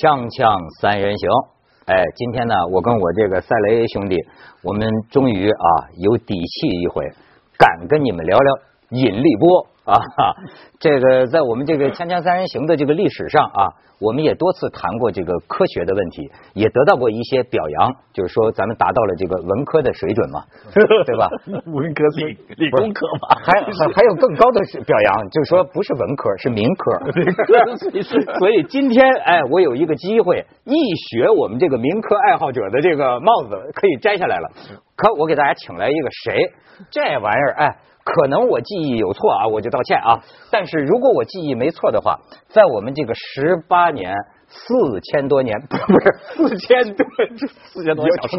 锵锵三人行，哎，今天呢，我跟我这个赛雷兄弟，我们终于啊有底气一回，敢跟你们聊聊引力波。啊。这个在我们这个锵锵三人行的这个历史上啊，我们也多次谈过这个科学的问题，也得到过一些表扬，就是说咱们达到了这个文科的水准嘛，对吧？文科理理工科嘛，还还还有更高的表扬，就是说不是文科，是民科。所以今天哎，我有一个机会一学我们这个民科爱好者的这个帽子可以摘下来了。可我给大家请来一个谁？这玩意儿哎，可能我记忆有错啊，我就道歉啊。但是如果我记忆没错的话，在我们这个十八年。四千多年 不是四千多四千多小时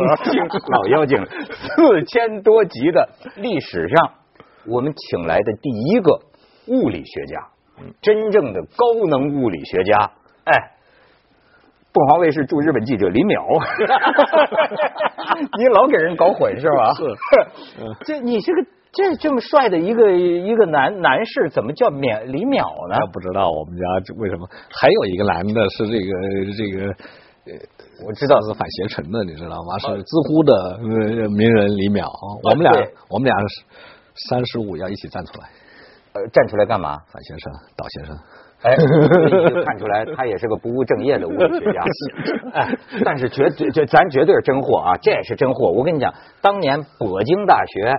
老妖精，四千多集的历史上，我们请来的第一个物理学家，真正的高能物理学家，哎，凤凰卫视驻日本记者李淼，你老给人搞混是吧？是，这你这个这这么帅的一个一个男男士，怎么叫淼李淼呢？不知道我们家为什么还有一个男的是这个这个呃，我知道是反携程的，你知道吗？是知乎的呃名人李淼，我们俩对我们俩是三十五要一起站出来，呃，站出来干嘛？反先生、导先生。哎，就看出来他也是个不务正业的物理学家。哎，但是绝对这咱绝对是真货啊，这也是真货。我跟你讲，当年北京大学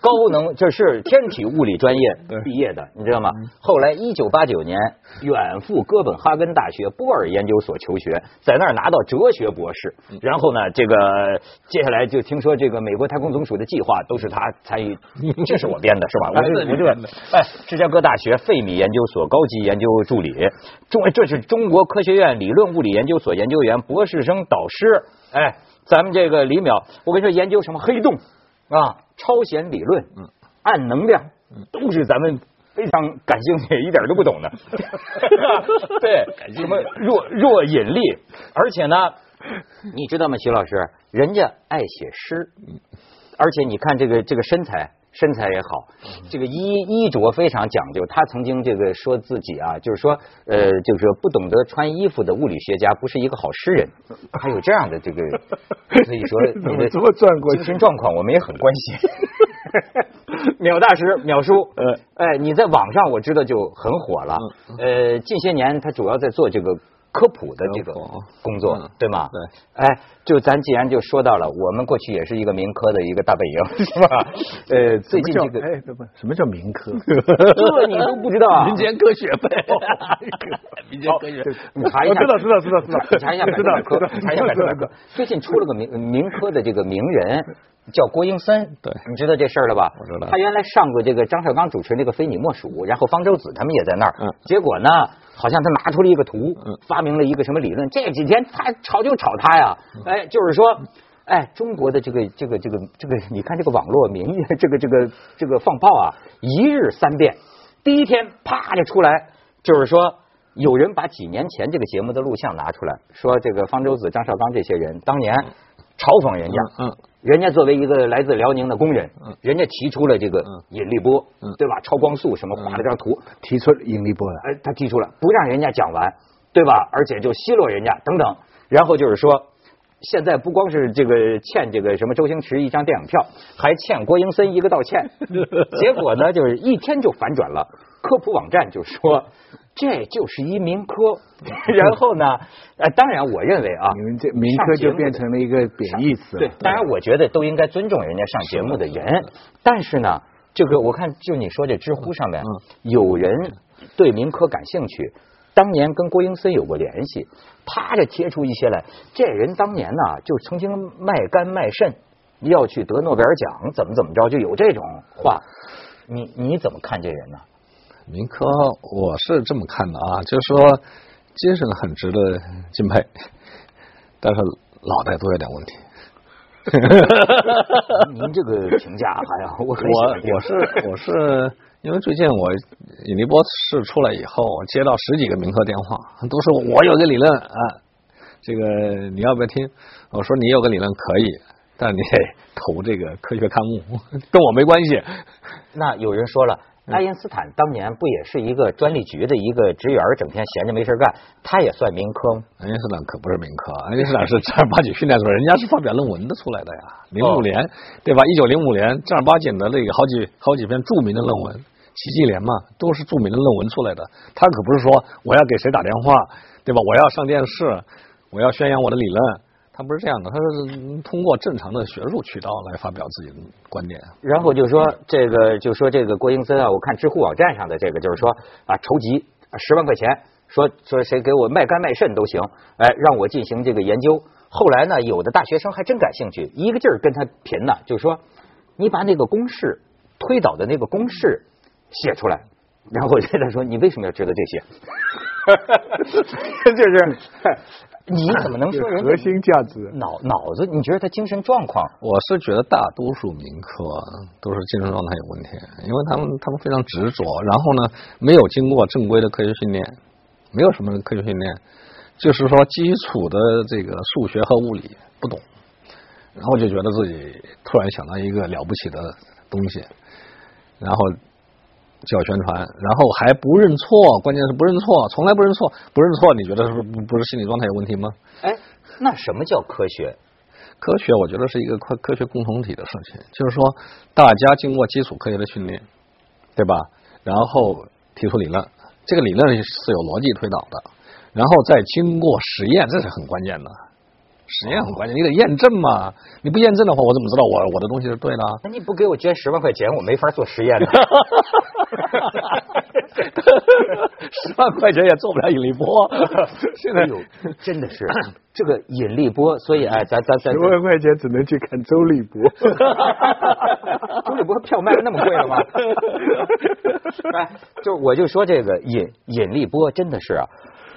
高能这是天体物理专业毕业的，你知道吗？后来一九八九年远赴哥本哈根大学波尔研究所求学，在那儿拿到哲学博士。然后呢，这个接下来就听说这个美国太空总署的计划都是他参与，这是我编的是吧？我就我就哎，芝加哥大学费米研究所高级研究助理，中这是中国科学院理论物理研究所研究员、博士生导师。哎，咱们这个李淼，我跟你说，研究什么黑洞啊、超弦理论、嗯暗能量，都是咱们。非常感兴趣，一点都不懂的。对，什么弱弱引力，而且呢，你知道吗，徐老师，人家爱写诗，而且你看这个这个身材。身材也好，这个衣衣着非常讲究。他曾经这个说自己啊，就是说，呃，就是说不懂得穿衣服的物理学家不是一个好诗人，还有这样的这个，所以说你的 怎么转过去精神状况我们也很关心。淼大师，淼叔，呃，哎，你在网上我知道就很火了。呃，近些年他主要在做这个科普的这个工作嗯，对吗？对。哎，就咱既然就说到了，我们过去也是一个民科的一个大本营，是吧？呃，最近这个，哎，不不，什么叫民科？这你都不知道啊？民间科学呗，民间科学。你查一下，我知道知道知道知道查一下百科，查一下百度百科。最近出了个民民科的这个名人，叫郭英森。对你知道这事儿了吧？我知道他原来上过这个张绍刚主持那个《非你莫属》，然后方舟子他们也在那儿。嗯结果呢，好像他拿出了一个图嗯，发明了一个什么理论。这几天他吵就吵他呀，哎，就是说。哎，中国的这个这个这个这个，你看这个网络民意，这个这个这个放炮啊，一日三变。第一天啪就出来，就是说有人把几年前这个节目的录像拿出来，说这个方舟子、张绍刚这些人当年嘲讽人家，嗯，人家作为一个来自辽宁的工人嗯，人家提出了这个嗯引力波嗯，对吧？超光速什么画了张图，提出引力波了。哎，他提出了不让人家讲完，对吧？而且就奚落人家等等，然后就是说。现在不光是这个欠这个什么周星驰一张电影票，还欠郭英森一个道歉。结果呢，就是一天就反转了。科普网站就说 这就是一民科，然后呢，呃，当然我认为啊，你们这民科就变成了一个贬义词。对，当然我觉得都应该尊重人家上节目的人，但是呢，这个我看就你说这知乎上面有人对民科感兴趣，当年跟郭英森有过联系，啪就贴出一些来，这人当年呢就曾经卖肝卖肾，要去得诺贝尔奖，怎么怎么着，就有这种话，你你怎么看这人呢？民科我是这么看的啊，就是说精神很值得敬佩，但是脑袋都有点问题。您这个评价，哎呀，我我我是我是因为最近我引力波试出来以后，我接到十几个民科电话，都是我有个理论啊，这个你要不要听？我说你有个理论可以，但你得投这个科学刊物，跟我没关系。那有人说了，爱因斯坦当年不也是一个专利局的一个职员，整天闲着没事干，他也算民科吗？爱因斯坦可不是民科，爱因斯坦是正儿八经训练出来，人家是发表论文的出来的呀。零五年，对吧？一九零五年正儿八经的那个好几好几篇著名的论文，奇迹联嘛，都是著名的论文出来的。他可不是说我要给谁打电话，对吧？我要上电视，我要宣扬我的理论。他不是这样的，他是通过正常的学术渠道来发表自己的观点。然后就说这个，就说这个郭英森啊，我看知乎网站上的这个，就是说啊，筹集十万块钱，说说谁给我卖肝卖肾都行，哎，让我进行这个研究。后来呢，有的大学生还真感兴趣，一个劲儿跟他贫呢，就是说你把那个公式推导的那个公式写出来。然后我跟他说，你为什么要知道这些？就是。你怎么能说人 核心价值脑脑子？你觉得他精神状况？我是觉得大多数民科都是精神状态有问题，因为他们他们非常执着，然后呢没有经过正规的科学训练，没有什么科学训练，就是说基础的这个数学和物理不懂，然后就觉得自己突然想到一个了不起的东西，然后。叫宣传，然后还不认错，关键是不认错，从来不认错，不认错，你觉得是不不是心理状态有问题吗？哎，那什么叫科学？科学我觉得是一个科科学共同体的事情，就是说大家经过基础科学的训练，对吧？然后提出理论，这个理论是有逻辑推导的，然后再经过实验，这是很关键的。实验很关键，你得验证嘛。你不验证的话，我怎么知道我我的东西是对的？那你不给我捐十万块钱，我没法做实验的。十万块钱也做不了引力波。现在有 真的是这个引力波，所以哎，咱咱咱十万块钱只能去看周立波。周立波票卖的那么贵了吗？哎，就我就说这个引引力波真的是啊。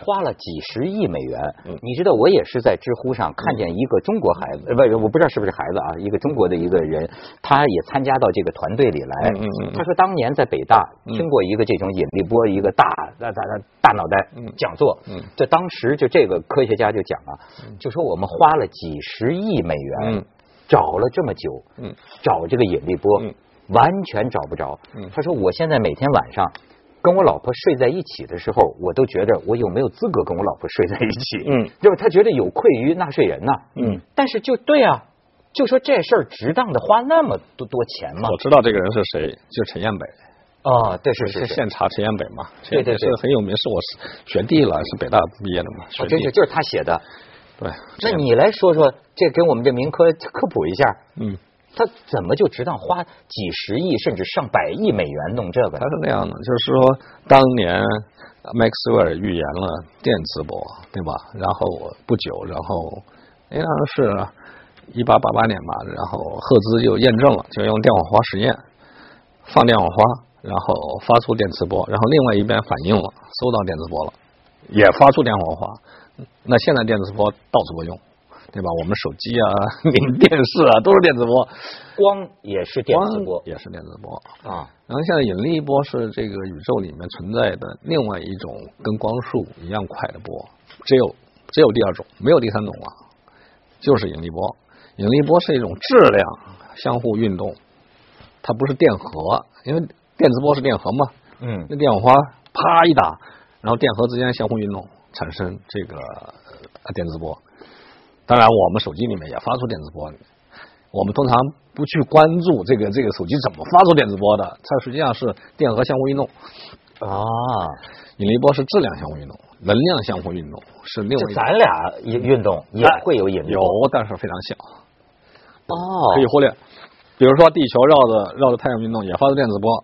花了几十亿美元，你知道我也是在知乎上看见一个中国孩子，不，我不知道是不是孩子啊，一个中国的一个人，他也参加到这个团队里来。他说当年在北大听过一个这种引力波一个大大大大脑袋讲座，这当时就这个科学家就讲啊，就说我们花了几十亿美元找了这么久，找这个引力波，完全找不着。他说我现在每天晚上。跟我老婆睡在一起的时候，我都觉得我有没有资格跟我老婆睡在一起？嗯，就是他觉得有愧于纳税人呐。嗯，但是就对啊，就说这事儿值当的花那么多多钱吗？我知道这个人是谁，就是陈彦北。哦，对，是是现查陈彦北嘛？对对对，是很有名，是我学弟了，是北大毕业的嘛？哦，真是就是他写的。对，那你来说说，这给我们这民科科普一下。嗯。他怎么就值当花几十亿甚至上百亿美元弄这个？他是那样的，就是说，当年麦克斯韦尔预言了电磁波，对吧？然后不久，然后应该是一八八八年吧，然后赫兹就验证了，就用电火花实验，放电火花，然后发出电磁波，然后另外一边反应了，收到电磁波了，也发出电火花。那现在电磁波到处都用。对吧？我们手机啊，电视啊，都是电磁波，光也是电磁波，也是电磁波啊。然后现在引力波是这个宇宙里面存在的另外一种跟光速一样快的波，只有只有第二种，没有第三种了，就是引力波。引力波是一种质量相互运动，它不是电荷，因为电磁波是电荷嘛。嗯。那电火花啪一打，然后电荷之间相互运动，产生这个电磁波。当然，我们手机里面也发出电磁波。我们通常不去关注这个这个手机怎么发出电磁波的，它实际上是电荷相互运动。啊，引力波是质量相互运动，能量相互运动是另外。咱俩运运动也会有引力，有，但是非常小。哦，可以忽略。比如说，地球绕着绕着太阳运动也发出电磁波。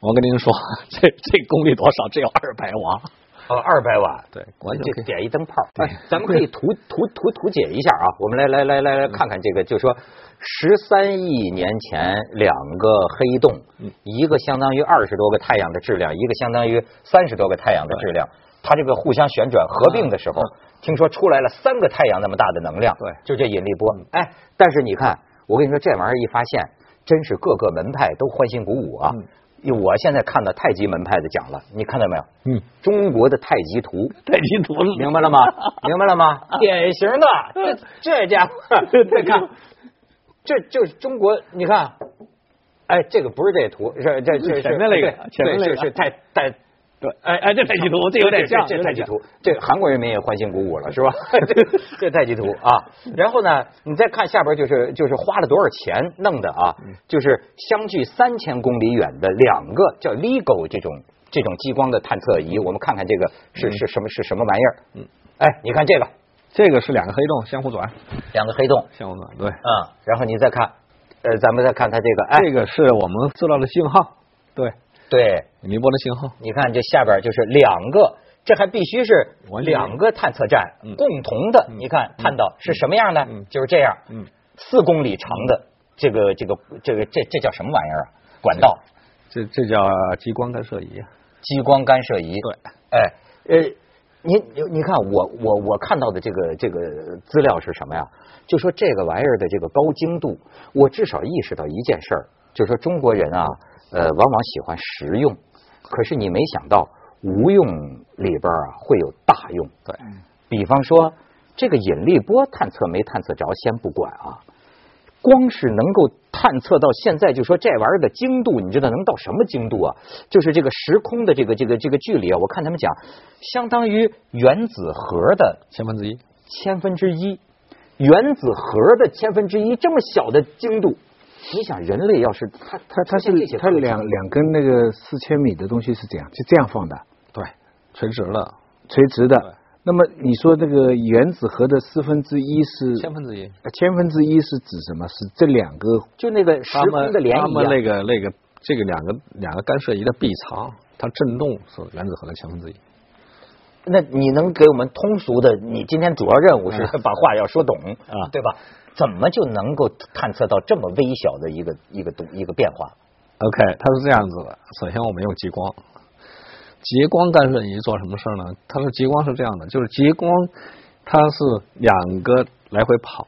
我跟您说，这这功率多少？只有二百瓦。呃，二百瓦，对，就点一灯泡。哎，咱们可以图图图图解一下啊。我们来来来来来看看这个，就是说，十三亿年前两个黑洞，一个相当于二十多个太阳的质量，一个相当于三十多个太阳的质量，它这个互相旋转合并的时候，听说出来了三个太阳那么大的能量。对，就这引力波。哎，但是你看，我跟你说，这玩意儿一发现，真是各个门派都欢欣鼓舞啊。我现在看到太极门派的讲了，你看到没有？嗯，中国的太极图，太极图，明白了吗？明白了吗？典型的，这这家伙，你看，这就是中国，你看，哎，这个不是这图，是这这是前面那个对前面那个对是是太太。对，哎哎，这太极图，这有点像，这有。太极图，这韩国人民也欢欣鼓舞了，是吧？这这太极图啊，然后呢，你再看下边就是就是花了多少钱弄的啊，就是相距三千公里远的两个叫 LIGO 这种这种激光的探测仪，我们看看这个是是什么是什么玩意儿？嗯，哎，你看这个这个是两个黑洞相互转，两个黑洞，相互转，对，嗯，然后你再看，呃，咱们再看它这个，哎，这个是我们知道的信号，对，对，引力波的信号。你看这下边就是两个，这还必须是两个探测站嗯共同的。你看探到是什么样的嗯？就是这样，嗯，四公里长的这个这个这个这这叫什么玩意儿啊？管道这这叫激光干涉仪。激光干涉仪。对，哎呃，你你你看我我我看到的这个这个资料是什么呀？就说这个玩意儿的这个高精度，我至少意识到一件事儿，就是说中国人啊，呃，往往喜欢实用，可是你没想到无用里边啊会有大用。对，比方说这个引力波探测没探测着，先不管啊。光是能够探测到现在，就说这玩意儿的精度，你知道能到什么精度啊？就是这个时空的这个这个这个距离啊，我看他们讲，相当于原子核的千分之一。千分之一，原子核的千分之一，这么小的精度，你想人类要是它它它是出现这些它两两根那个四千米的东西是这样，就这样放的，对，垂直了，垂直的。那么你说这个原子核的四分之一是千分之一。呃千分之一是指什么？是这两个就那个时他们空的涟他们那。个那个这个两个两个干涉仪的臂长，它振动是原子核的千分之一。那你能给我们通俗的？你今天主要任务是把话要说懂啊对吧？怎么就能够探测到这么微小的一个一个东一个变化？OK，它是这样子的。首先我们用激光，激光干涉仪做什么事儿呢？它的激光是这样的，就是激光它是两个来回跑，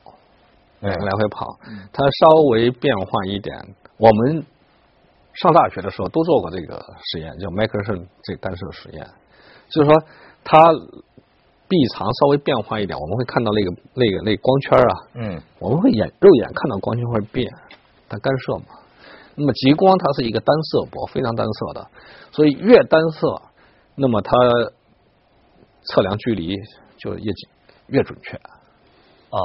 两个来回跑，它稍微变化一点。我们上大学的时候都做过这个实验，叫麦克逊这干涉实验，就是说它臂长稍微变化一点，我们会看到那个那个那光圈啊，嗯我们会眼肉眼看到光圈会变，它干涉嘛。那么极光它是一个单色波，非常单色的，所以越单色，那么它测量距离就越紧越准确，哦，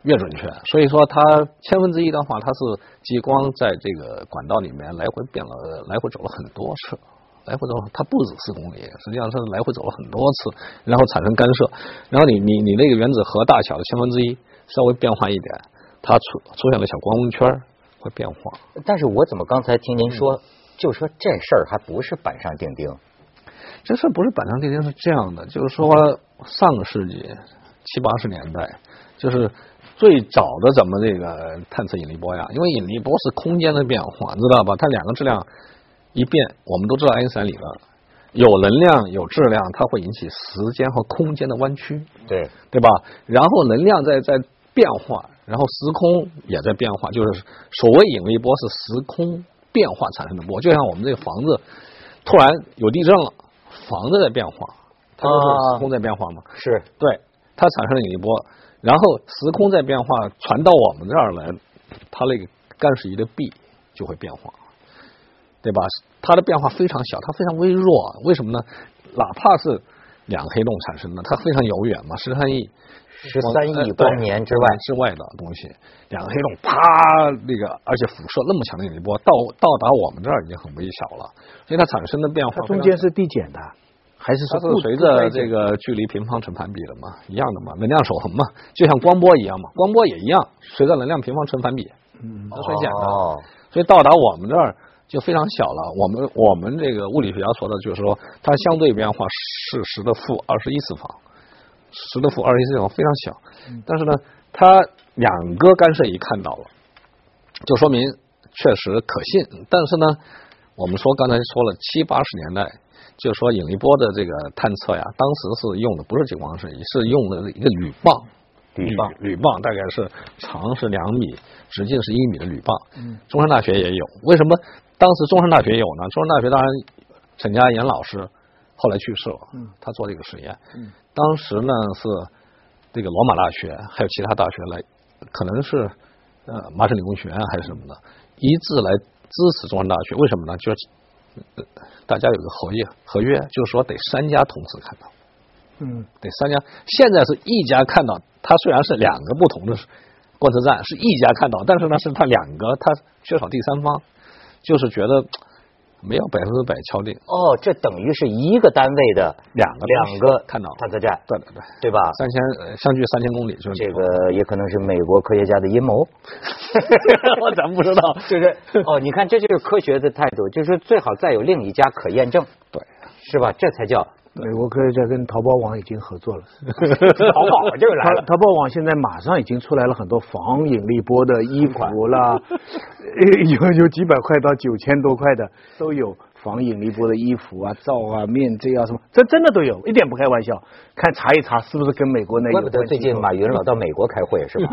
越准确。所以说它千分之一的话，它是极光在这个管道里面来回变了，来回走了很多次。来回走，它不止四公里，实际上是来回走了很多次，然后产生干涉，然后你你你那个原子核大小的千分之一稍微变化一点，它出出现了小光圈儿会变化。但是我怎么刚才听您说，就说这事儿还不是板上钉钉？这事不是板上钉钉，是这样的，就是说上个世纪七八十年代，就是最早的咱们这个探测引力波呀，因为引力波是空间的变化，你知道吧？它两个质量一变，我们都知道爱因斯坦理论，有能量有质量，它会引起时间和空间的弯曲，对，对吧？然后能量在在变化，然后时空也在变化，就是所谓引力波是时空变化产生的波，就像我们这个房子突然有地震了，房子在变化，它就是时空在变化嘛。是对，它产生了引力波，然后时空在变化，传到我们这儿来，它那个干涉仪的臂就会变化，对吧？它的变化非常小，它非常微弱，为什么呢？哪怕是两个黑洞产生的，它非常遥远嘛，十三亿。十三亿呃光年之外对之外的东西，两个黑洞啪，那个而且辐射那么强的引力波到到达我们这儿已经很微小了，所以它产生的变化它中间是递减的，还是说不是随着这个距离平方成反比的嘛，一样的嘛，能量守恒嘛，就像光波一样嘛，光波也一样，随着能量平方成反比，嗯这很简单。哦，所以到达我们这儿就非常小了。我们我们这个物理学家说的就是说，它相对变化是十的负二十一次方，十的负二十一次方非常小。但是呢，它两个干涉仪看到了，就说明确实可信。但是呢，我们说刚才说了七八十年代。就是说，引力波的这个探测呀，当时是用的不是激光射仪，是用的一个铝棒，铝棒铝棒大概是长是两米，直径是一米的铝棒。中山大学也有，为什么当时中山大学有呢？中山大学当然沈家岩老师后来去世了，他做这个实验。当时呢是这个罗马大学还有其他大学来，可能是呃麻省理工学院还是什么的，一致来支持中山大学，为什么呢？就是呃大家有个合约，合约就是说得三家同时看到，嗯，得三家。现在是一家看到，它虽然是两个不同的观测站，是一家看到，但是呢，是它两个，它缺少第三方，就是觉得没有百分之百敲定，哦，这等于是一个单位的两个两个看到探测站，对对对，对吧？三千呃相距三千公里，就是这个也可能是美国科学家的阴谋，我咱不知道，就是哦，你看这就是科学的态度，就是最好再有另一家可验证，对，是吧？这才叫美国科学家跟淘宝网已经合作了。淘宝就来了。淘淘宝网现在马上已经出来了很多防引力波的衣服啦，呃有有几百块到九千多块的都有防引力波的衣服啊、罩啊、面罩啊什么，这真的都有，一点不开玩笑。看查一查是不是跟美国那怪不得最近马云老到美国开会是吧？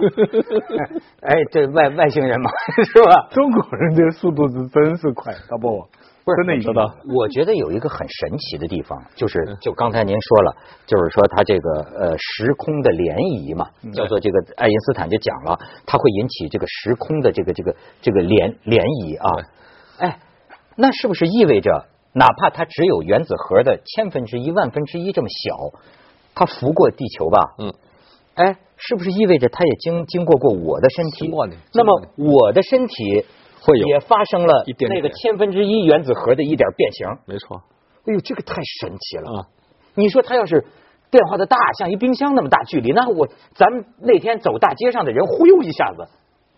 哎，这外外星人嘛，是吧？中国人这速度是真是快，淘宝网不是真的已经知道我觉得有一个很神奇的地方，就是就刚才您说了，就是说它这个呃时空的涟漪嘛，叫做这个爱因斯坦就讲了，它会引起这个时空的这个这个这个涟涟漪啊，哎，那是不是意味着，哪怕它只有原子核的千分之一、万分之一这么小，它拂过地球吧？嗯，哎，是不是意味着它也经经过过我的身体？那么我的身体会有也发生了一点点那个千分之一原子核的一点变形。没错哎呦，这个太神奇了！啊，你说它要是变化的大，像一冰箱那么大距离，那我咱们那天走大街上的人，忽悠一下子，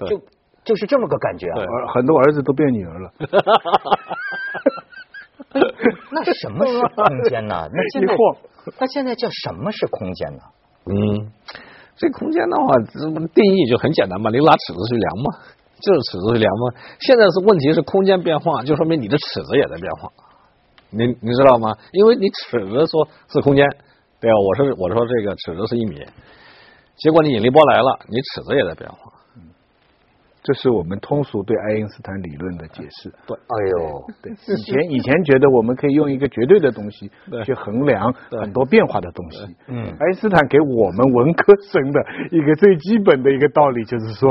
就就是这么个感觉啊。对很多儿子都变女儿了。那什么是空间呢？那现在那现在叫什么是空间呢？嗯，这空间的话，这定义就很简单嘛，你拿尺子去量嘛，就是尺子是量吗。现在是问题是空间变化，就说明你的尺子也在变化，你你知道吗？因为你尺子说是空间，对吧？我是我说这个尺子是一米，结果你引力波来了，你尺子也在变化。这是我们通俗对爱因斯坦理论的解释。对哎呦，对，以前以前觉得我们可以用一个绝对的东西去衡量很多变化的东西。嗯爱因斯坦给我们文科生的一个最基本的一个道理就是说，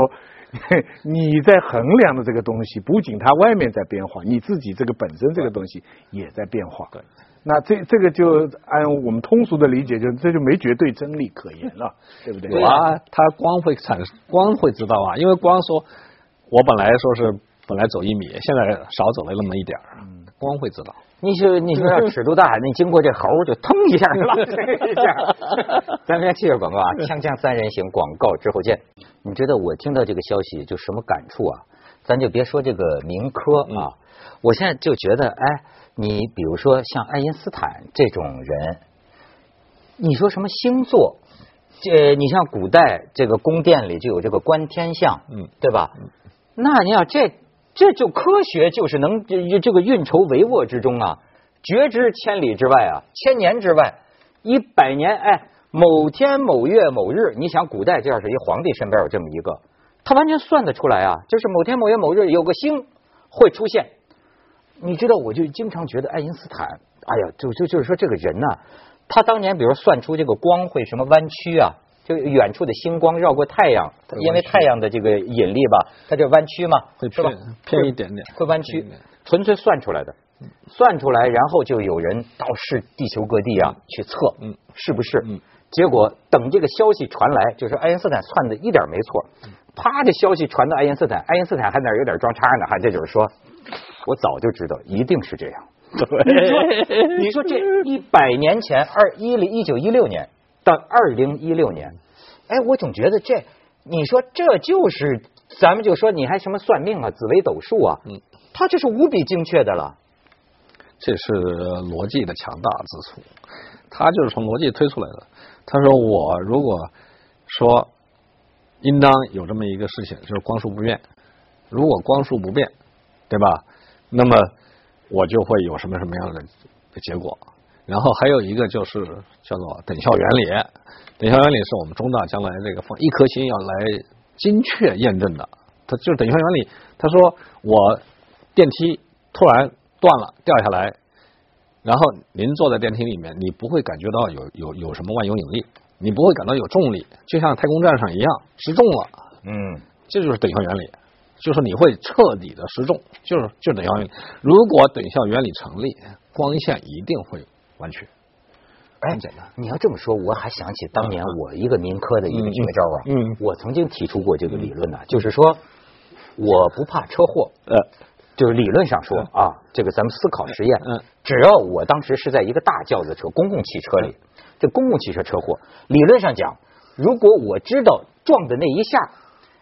你在衡量的这个东西，不仅它外面在变化，你自己这个本身这个东西也在变化。对。那这这个就按我们通俗的理解，就这就没绝对真理可言了，对不对？有啊，它光会产生，光会知道啊，因为光说，我本来说是本来走一米，现在少走了那么一点儿，光会知道。你说你说要尺度大，你经过这猴就腾一下了，这 一下。咱们先接着广告啊，锵锵三人行，广告之后见。你知道我听到这个消息就什么感触啊？咱就别说这个民科啊，我现在就觉得，哎，你比如说像爱因斯坦这种人，你说什么星座？这你像古代这个宫殿里就有这个观天象，嗯，对吧？那你要这这就科学就是能这这个运筹帷幄之中啊，觉知千里之外啊，千年之外，一百年哎，某天某月某日，你想古代这要是一皇帝身边有这么一个，他完全算得出来啊，就是某天某月某日有个星会出现。你知道，我就经常觉得爱因斯坦，哎呀，就就就是说这个人呐、他当年比如算出这个光会什么弯曲啊，就远处的星光绕过太阳，因为太阳的这个引力吧，它这弯曲嘛，会偏？偏一点点。会弯曲。纯粹算出来的，算出来，然后就有人到世地球各地啊去测，嗯，是不是？嗯，结果等这个消息传来，就是爱因斯坦算的一点没错，嗯。啪，这消息传到爱因斯坦，爱因斯坦还那儿有点装叉呢，还这就是说，我早就知道一定是这样。你说，你说这一百年前，二一零一九一六年到二零一六年，哎，我总觉得这，你说这就是，咱们就说你还什么算命啊、紫微斗数啊，嗯，它这是无比精确的了。这是逻辑的强大之处，他就是从逻辑推出来的。他说我如果说应当有这么一个事情，就是光速不变，如果光速不变，对吧？那么我就会有什么什么样的结果。然后还有一个就是叫做等效原理，等效原理是我们中大将来这个放一颗星要来精确验证的。它就是等效原理。他说我电梯突然断了掉下来，然后您坐在电梯里面，你不会感觉到有有有什么万有引力，你不会感到有重力，就像太空站上一样失重了，嗯，这就是等效原理。就是你会彻底的失重，就是就等效原理。如果等效原理成立，光线一定会弯曲。哎，你要这么说，我还想起当年我一个民科的一个绝招啊。嗯。我曾经提出过这个理论呢，就是说我不怕车祸。呃。就是理论上说啊，这个咱们思考实验。嗯。只要我当时是在一个大轿子车、公共汽车里，这公共汽车车祸，理论上讲，如果我知道撞的那一下。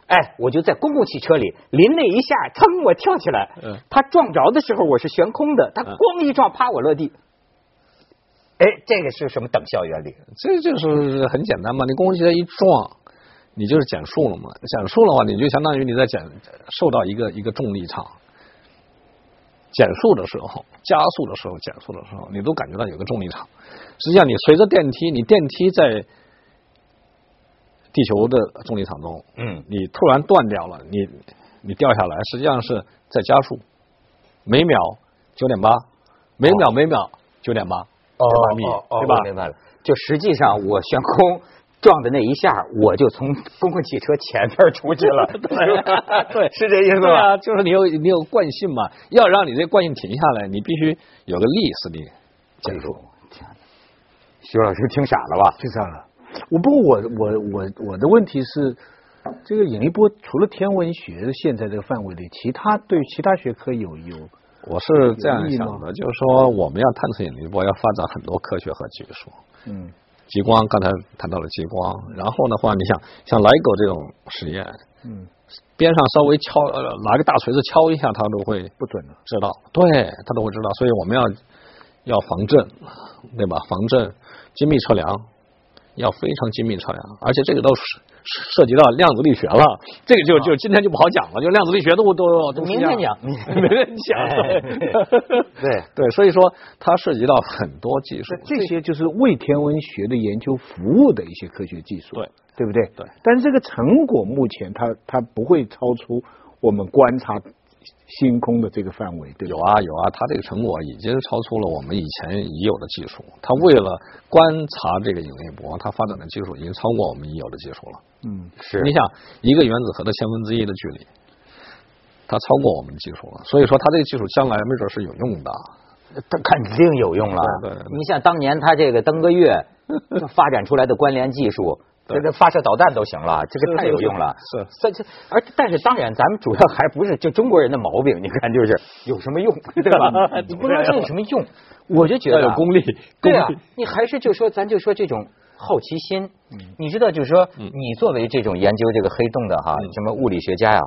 哎，我就在公共汽车里临那一下，噌，我跳起来。嗯。他撞着的时候，我是悬空的。他咣一撞，啪，我落地。哎，这个是什么等效原理？这就是很简单嘛。你公共汽车一撞，你就是减速了嘛。减速的话，你就相当于你在减受到一个一个重力场。减速的时候，加速的时候，减速的时候，你都感觉到有个重力场。实际上，你随着电梯，你电梯在。地球的重力场中，嗯，你突然断掉了，你你掉下来，实际上是在加速，每秒九点八，每秒每秒九点八，哦哦，对吧？明白了。就实际上我悬空撞的那一下，我就从公共汽车前边出去了。对，是这意思吧？就是你有你有惯性嘛，要让你这惯性停下来，你必须有个力使你减速。天徐老师听傻了吧？听傻了。我不过我我我我的问题是，这个引力波除了天文学现在这个范围内，其他对其他学科有有，我是这样想的，就是说我们要探测引力波，要发展很多科学和技术。嗯，激光刚才谈到了激光，然后的话，你想像莱狗这种实验，嗯，边上稍微敲呃拿个大锤子敲一下，它都会不准的，知道，对，它都会知道，所以我们要要防震，对吧？防震，精密测量。要非常精密测量，而且这个都是涉及到量子力学了。这个就就今天就不好讲了，就量子力学都都都明天讲，明天讲。对对，所以说它涉及到很多技术，这些就是为天文学的研究服务的一些科学技术，对对不对？对。但是这个成果目前它它不会超出我们观察。星空的这个范围，对有啊有啊，它这个成果已经超出了我们以前已有的技术。它为了观察这个引力波，它发展的技术已经超过我们已有的技术了。嗯，是。你想，一个原子核的千分之一的距离，它超过我们的技术了。所以说，它这个技术将来没准是有用的。它肯定有用了。对对。你像当年它这个登个月 发展出来的关联技术。这个发射导弹都行了，这个太有用了。是，但是而但是当然，咱们主要还不是就中国人的毛病。你看，就是有什么用，对吧？你不能说有什么用，我就觉得有功力。对啊，你还是就说，咱就说这种好奇心。你知道，就是说，你作为这种研究这个黑洞的哈，什么物理学家呀，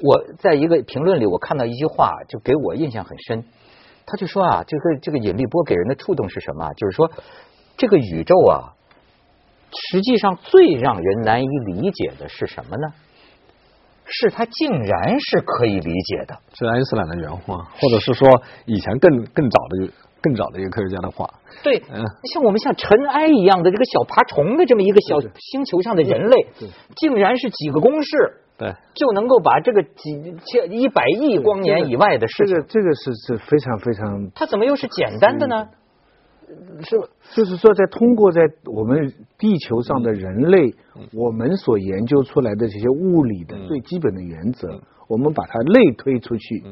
我在一个评论里我看到一句话，就给我印象很深。他就说啊，这个这个引力波给人的触动是什么？就是说，这个宇宙啊。实际上，最让人难以理解的是什么呢？是它竟然是可以理解的。是爱因斯坦的原话，或者是说以前更更早的更早的一个科学家的话。对，嗯，像我们像尘埃一样的这个小爬虫的这么一个小星球上的人类，竟然是几个公式，对，就能够把这个几千一百亿光年以外的事情，这个这个是是非常非常，它怎么又是简单的呢？是，就是说，在通过在我们地球上的人类，我们所研究出来的这些物理的最基本的原则，我们把它类推出去，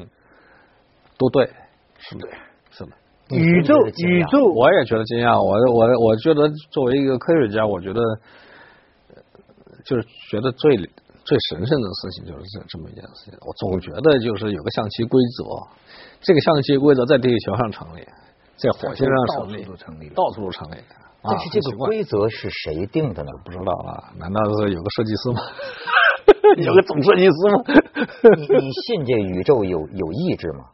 都对，是的，是的。宇宙，宇宙，我也觉得惊讶。我，我，我觉得作为一个科学家，我觉得就是觉得最最神圣的事情就是这这么一件事情。我总觉得就是有个象棋规则，这个象棋规则在地球上成立。在火星上到处都成立，到处都成立。但是这个规则是谁定的呢？不知道啊？难道是有个设计师吗？有个总设计师吗？你你信这宇宙有有意志吗？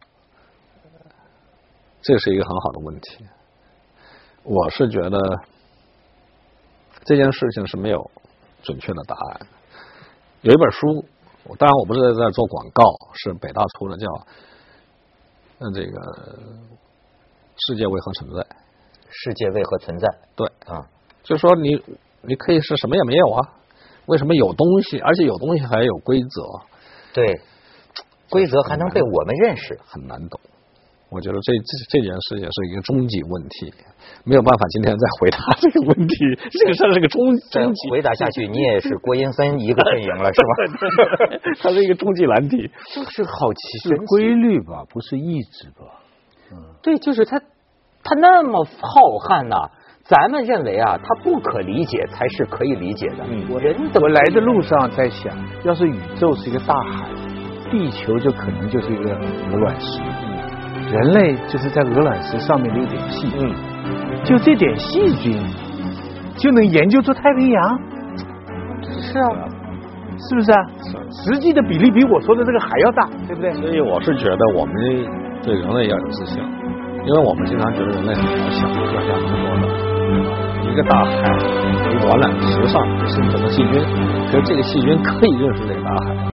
这是一个很好的问题。我是觉得这件事情是没有准确的答案。有一本书，当然我不是在做广告，是北大出的，叫嗯这个。世界为何存在？世界为何存在？对啊，就说你你可以是什么也没有啊？为什么有东西？而且有东西还有规则？对，规则还能被我们认识，很难懂。我觉得这这这件事也是一个终极问题，没有办法今天再回答这个问题。这个事儿是个终终极回答下去，你也是郭英森一个阵营了，是吧？它是一个终极难题，就是好奇是规律吧，不是意志吧？嗯，对，就是他他那么浩瀚呐，咱们认为啊，他不可理解才是可以理解的。嗯，我我来的路上在想，要是宇宙是一个大海，地球就可能就是一个鹅卵石。人类就是在鹅卵石上面的一点细菌，就这点细菌就能研究出太平洋？是啊，是不是啊？实际的比例比我说的这个还要大，对不对？所以我是觉得我们对人类要有自信，因为我们经常觉得人类很渺小，就像您说的，一个大海，一个鹅卵石上生存的细菌，可是这个细菌可以认识这个大海。